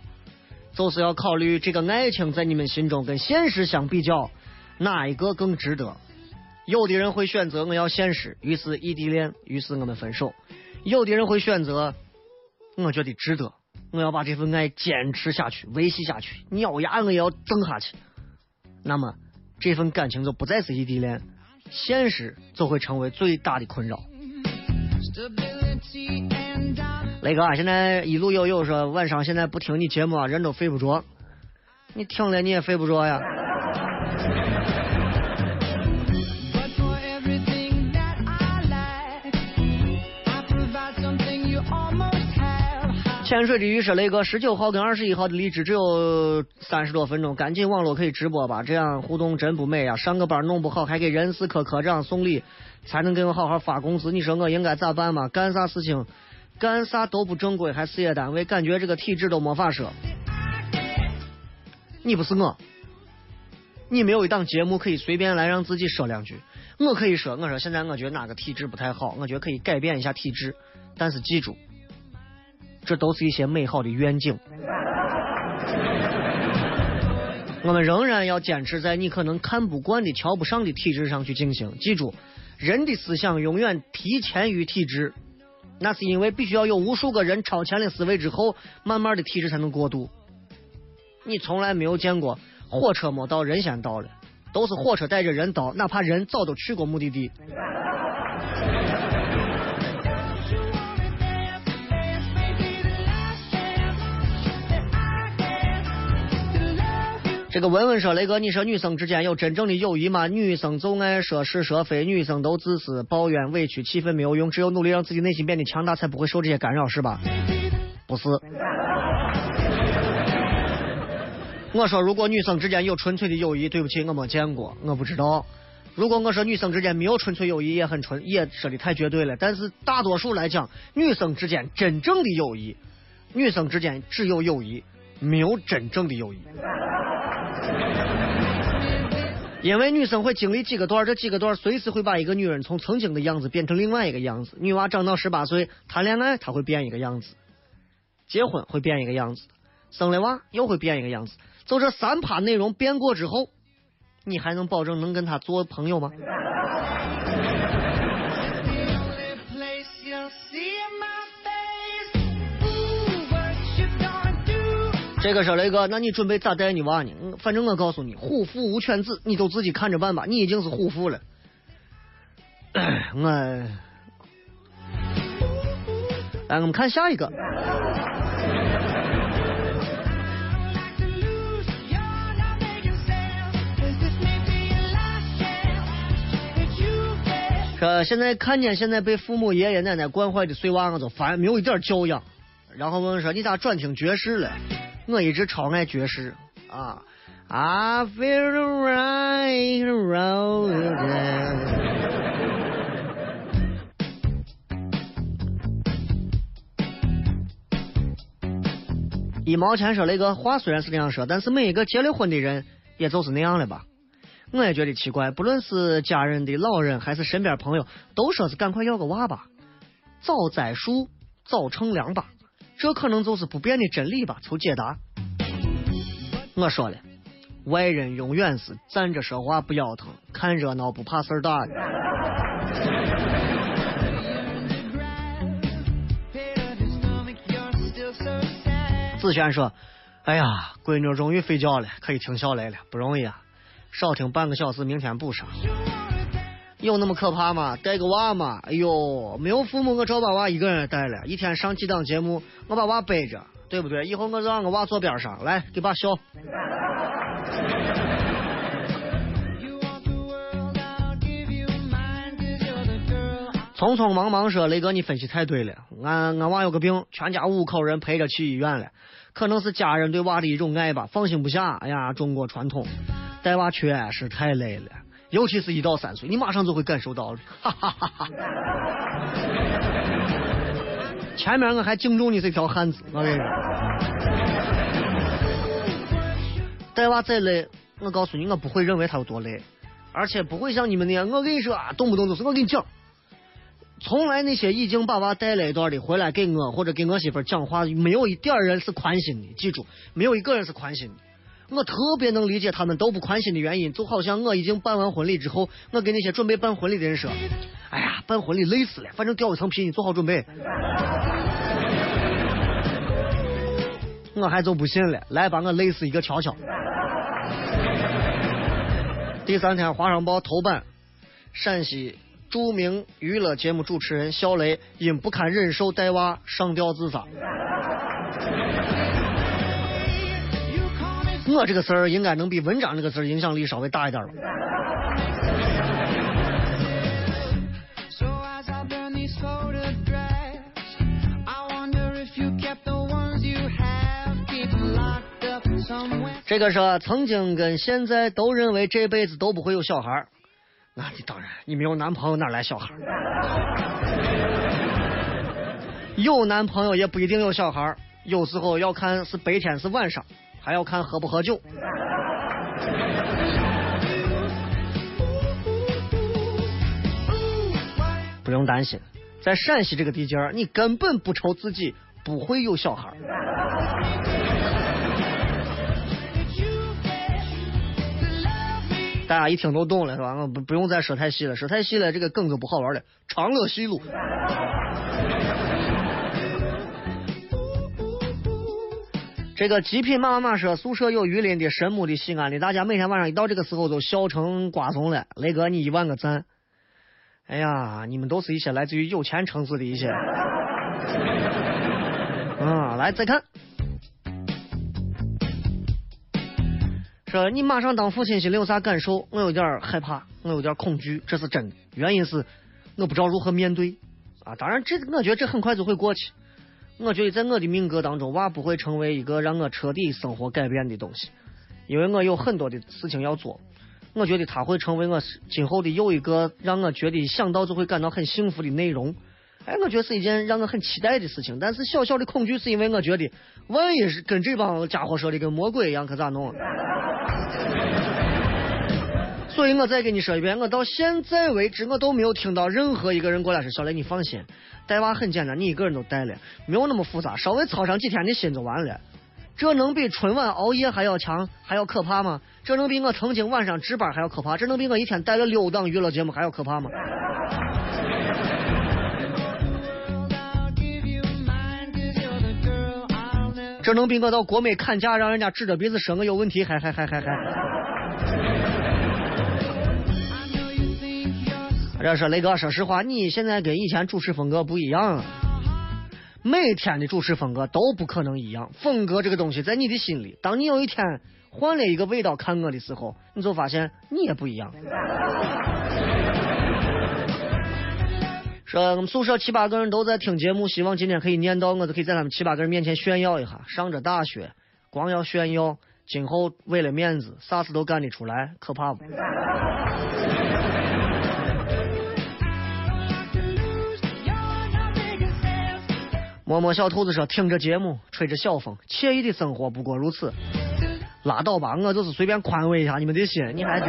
Speaker 3: 就是要考虑这个爱情在你们心中跟现实相比较，哪一个更值得？有的人会选择我要现实，于是异地恋，于是我们分手；有的人会选择，我觉得值得，我要把这份爱坚持下去，维系下去，咬牙我也要挣下去。那么这份感情就不再是异地恋，现实就会成为最大的困扰。雷哥啊，现在一路悠悠说晚上现在不听你节目啊，人都睡不着。你听了你也睡不着呀。潜水的鱼说雷哥，十九号跟二十一号的荔枝只有三十多分钟，赶紧网络可以直播吧，这样互动真不美呀。上个班弄不好还给人事科科长送礼，才能给我好好发工资。你说我应该咋办嘛？干啥事情，干啥都不正规，还事业单位，感觉这个体制都没法说。你不是我，你没有一档节目可以随便来让自己说两句。我可以说，我说现在我觉得哪个体制不太好，我觉得可以改变一下体制，但是记住，这都是一些美好的愿景。我们仍然要坚持在你可能看不惯的、瞧不上的体制上去进行。记住，人的思想永远提前于体制，那是因为必须要有无数个人超前的思维之后，慢慢的体制才能过渡。你从来没有见过火车没到，人先到了，都是火车带着人到，哪怕人早都去过目的地。这个文文说：“雷哥，你说女生之间有真正的友谊吗？女生就爱说是说非，女生都自私、抱怨、委屈，气愤没有用，只有努力让自己内心变得强大，才不会受这些干扰，是吧？不是。我说，如果女生之间有纯粹的友谊，对不起，我没见过，我不知道。如果我说女生之间没有纯粹友谊，也很纯，也说的太绝对了。但是大多数来讲，女生之间真正的友谊，女生之间只有友谊，没有真正的友谊。因为女生会经历几个段，这几个段随时会把一个女人从曾经的样子变成另外一个样子。女娃长到十八岁，谈恋爱她会变一个样子，结婚会变一个样子，生了娃又会变一个样子。就这三趴内容变过之后，你还能保证能跟她做朋友吗？这个说雷哥，那你准备咋带你娃呢？反正我告诉你，虎父无犬子，你都自己看着办吧。你已经是虎父了。哎我，来，我们看下一个。说现在看见现在被父母爷爷奶奶惯坏的碎娃，我就烦，没有一点教养。然后问我说你咋转听爵士了？我一直超爱爵士啊。I feel right around. 一毛钱说雷哥话虽然是这样说，但是每一个结了婚的人也就是那样了吧？我也觉得奇怪，不论是家人的老人还是身边朋友，都说是赶快要个娃吧，早栽树早乘凉吧，这可能就是不变的真理吧。求解答。我说了，外人永远是站着说话不腰疼，看热闹不怕事儿大的。子轩说：“哎呀，闺女终于睡觉了，可以听下来了，不容易啊！少听半个小时，明天补上。有那么可怕吗？带个娃嘛？哎呦，没有父母，我照把娃一个人带了，一天上几档节目，我把娃背着，对不对？以后我让我娃坐边上，来给爸笑。匆匆忙忙说：“雷哥，你分析太对了。俺俺娃有个病，全家五口人陪着去医院了，可能是家人对娃的一种爱吧，放心不下。哎呀，中国传统，带娃确实太累了，尤其是一到三岁，你马上就会感受到的。哈哈哈哈！前面我还敬重你是条汉子，我跟你说，带娃再累，我告诉你，我不会认为他有多累，而且不会像你们那样，我跟你说啊，动不动就是我跟你讲。”从来那些已经把娃带了一段的，回来给我或者给我媳妇讲话，没有一点人是宽心的。记住，没有一个人是宽心的。我特别能理解他们都不宽心的原因，就好像我已经办完婚礼之后，我跟那些准备办婚礼的人说：“哎呀，办婚礼累死了，反正掉一层皮，你做好准备。”我还就不信了，来把我累死一个瞧瞧。第三天，《华商报》头版，陕西。著名娱乐节目主持人肖雷因不堪忍受带娃上吊自杀。我这个事儿应该能比文章这个事儿影响力稍微大一点了。这个说曾经跟现在都认为这辈子都不会有小孩儿。那你当然，你没有男朋友哪来小孩？有男朋友也不一定有小孩，有时候要看是白天是晚上，还要看喝不喝酒。不用担心，在陕西这个地界儿，你根本不愁自己不会有小孩。大家一听都懂了是吧？我不不用再说太细了，说太细了这个梗就不好玩了。长乐西路，这个极品妈妈说宿舍有榆林的、神木的、西安的，大家每天晚上一到这个时候都笑成瓜怂了。雷哥，你一万个赞！哎呀，你们都是一些来自于有钱城市的一些。嗯，来再看。说你马上当父亲心里有啥感受？我有点害怕，我有点恐惧，这是真的。原因是我不知道如何面对啊。当然，这我觉得这很快就会过去。我觉得在我的命格当中，娃不会成为一个让我彻底生活改变的东西，因为我有很多的事情要做。我觉得他会成为我今后的又一个让我觉得想到就会感到很幸福的内容。哎，我觉得是一件让我很期待的事情。但是小小的恐惧是因为我觉得，万一是跟这帮家伙说的跟魔鬼一样，可咋弄？所以我再给你说一遍，我到现在为止我都没有听到任何一个人过来说：“小雷，你放心，带娃很简单，你一个人都带了，没有那么复杂，稍微操上几天的心就完了。”这能比春晚熬夜还要强，还要可怕吗？这能比我曾经晚上值班还要可怕？这能比我一天带了六档娱乐节目还要可怕吗？这能比我到国美砍价让人家指着鼻子说我有问题还还还还还？这说雷哥，说实话，你现在跟以前主持风格不一样，每天的主持风格都不可能一样。风格这个东西在你的心里，当你有一天换了一个味道看我的时候，你就发现你也不一样。说我们宿舍七八个人都在听节目，希望今天可以念到，我就可以在他们七八个人面前炫耀一下。上着大学，光要炫耀，今后为了面子，啥事都干得出来，可怕不？摸摸小兔子说：“听着节目，吹着小风，惬意的生活不过如此。”拉倒吧，我就是随便宽慰一下你们的心，你还这。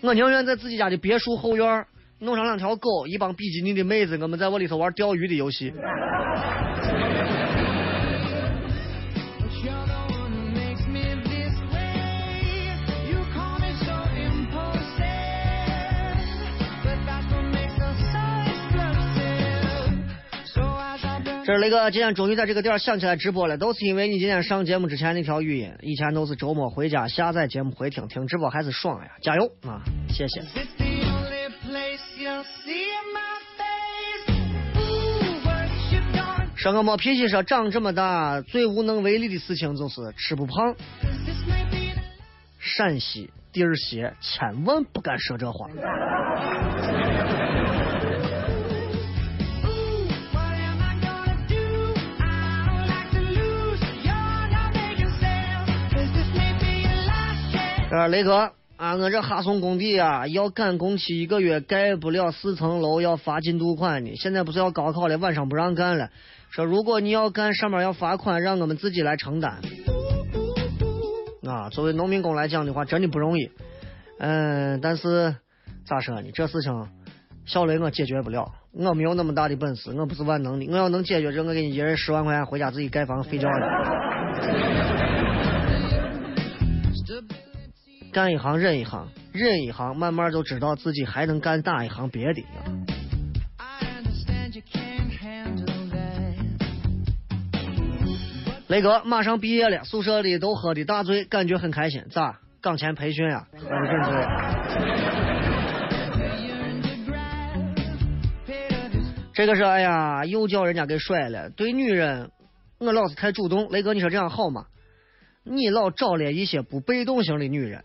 Speaker 3: 我宁愿在自己家的别墅后院弄上两条狗，一帮比基尼的妹子，我们在我里头玩钓鱼的游戏。这是雷哥，今天终于在这个点儿想起来直播了，都是因为你今天上节目之前那条语音。以前都是周末回家下载节目回听，听直播还是爽呀！加油啊！谢谢。说我没脾气，说长这么大最无能为力的事情就是吃不胖。陕西地儿邪，千万不敢说这话。呃，雷哥啊，我这哈松工地啊，要赶工期一个月盖不了四层楼，要罚进度款的。现在不是要高考了，晚上不让干了。说如果你要干，上面要罚款，让我们自己来承担。啊，作为农民工来讲的话，真的不容易。嗯，但是咋说呢？这事情小雷我解决不了，我没有那么大的本事，我不是万能的。我要能解决这，我给你一人十万块钱，回家自己盖房睡觉去。干一行忍一行，忍一行，慢慢就知道自己还能干哪一行别的。雷哥马上毕业了，宿舍里都喝的大醉，感觉很开心。咋？岗前培训呀，这个是哎呀，又叫人家给甩了。对女人，我老是太主动。雷哥，你说这样好吗？你老找了一些不被动型的女人。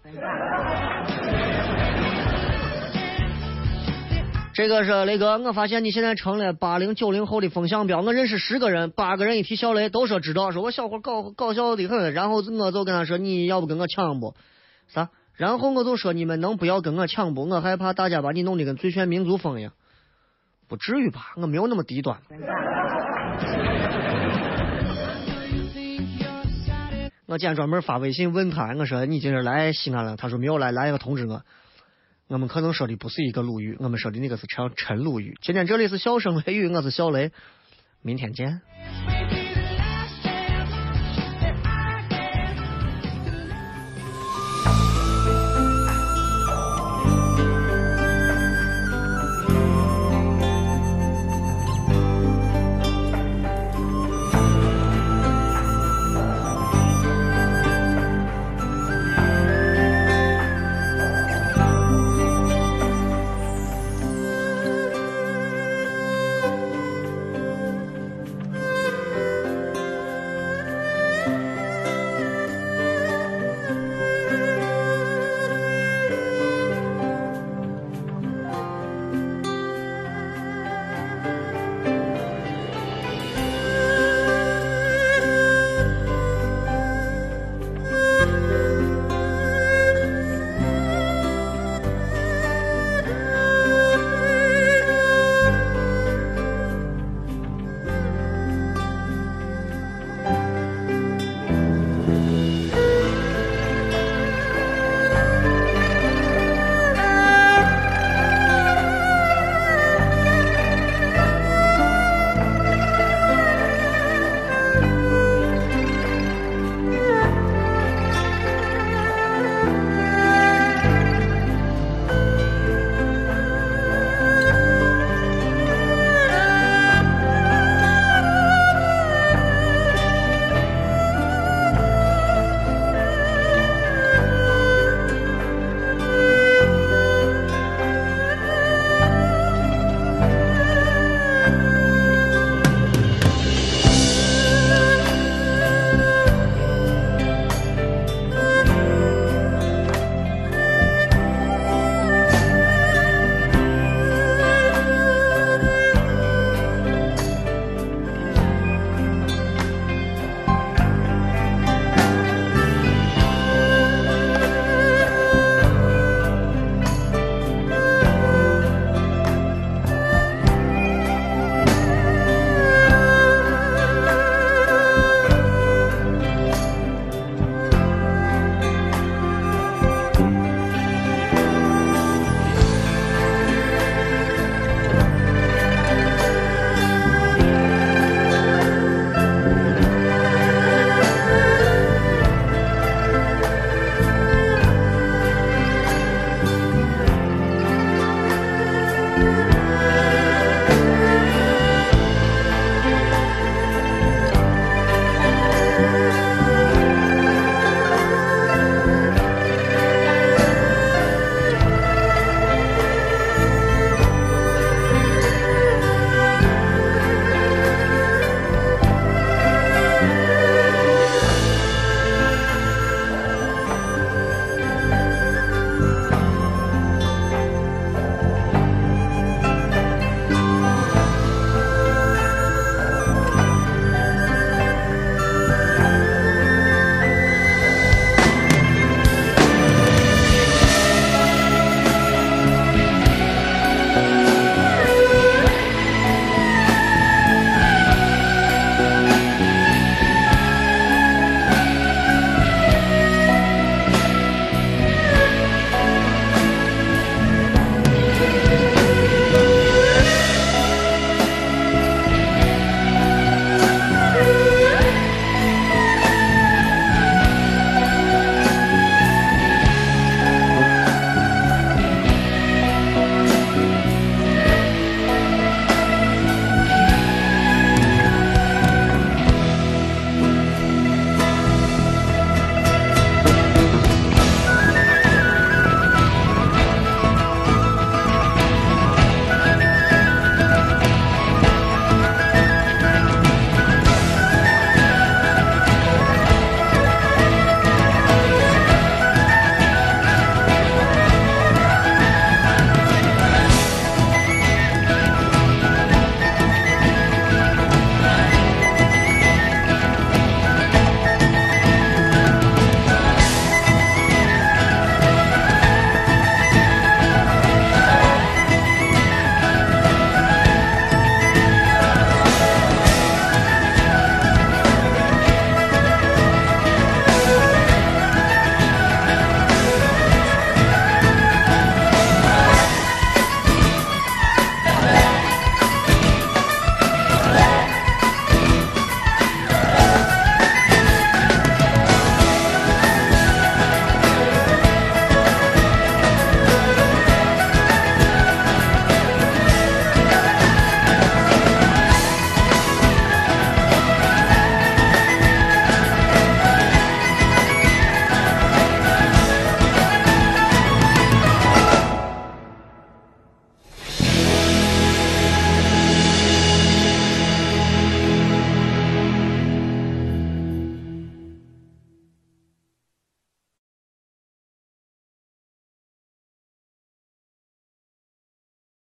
Speaker 3: 这个是雷哥，我发现你现在成了八零九零后的风向标。我认识十个人，八个人一提小雷都说知道，说我小伙搞搞笑的很。然后我就跟他说，你要不跟我抢不？啥？然后我就说，你们能不要跟我抢不？我害怕大家把你弄得跟最炫民族风一样。不至于吧？我没有那么低端。我今天专门发微信问他，我说你今天来西安了？他说没有来，来一个通知我。我们可能说的不是一个鲁豫，我们说的那个是陈陈鲁豫。今天这里是笑声雷雨，我是小雷，明天见。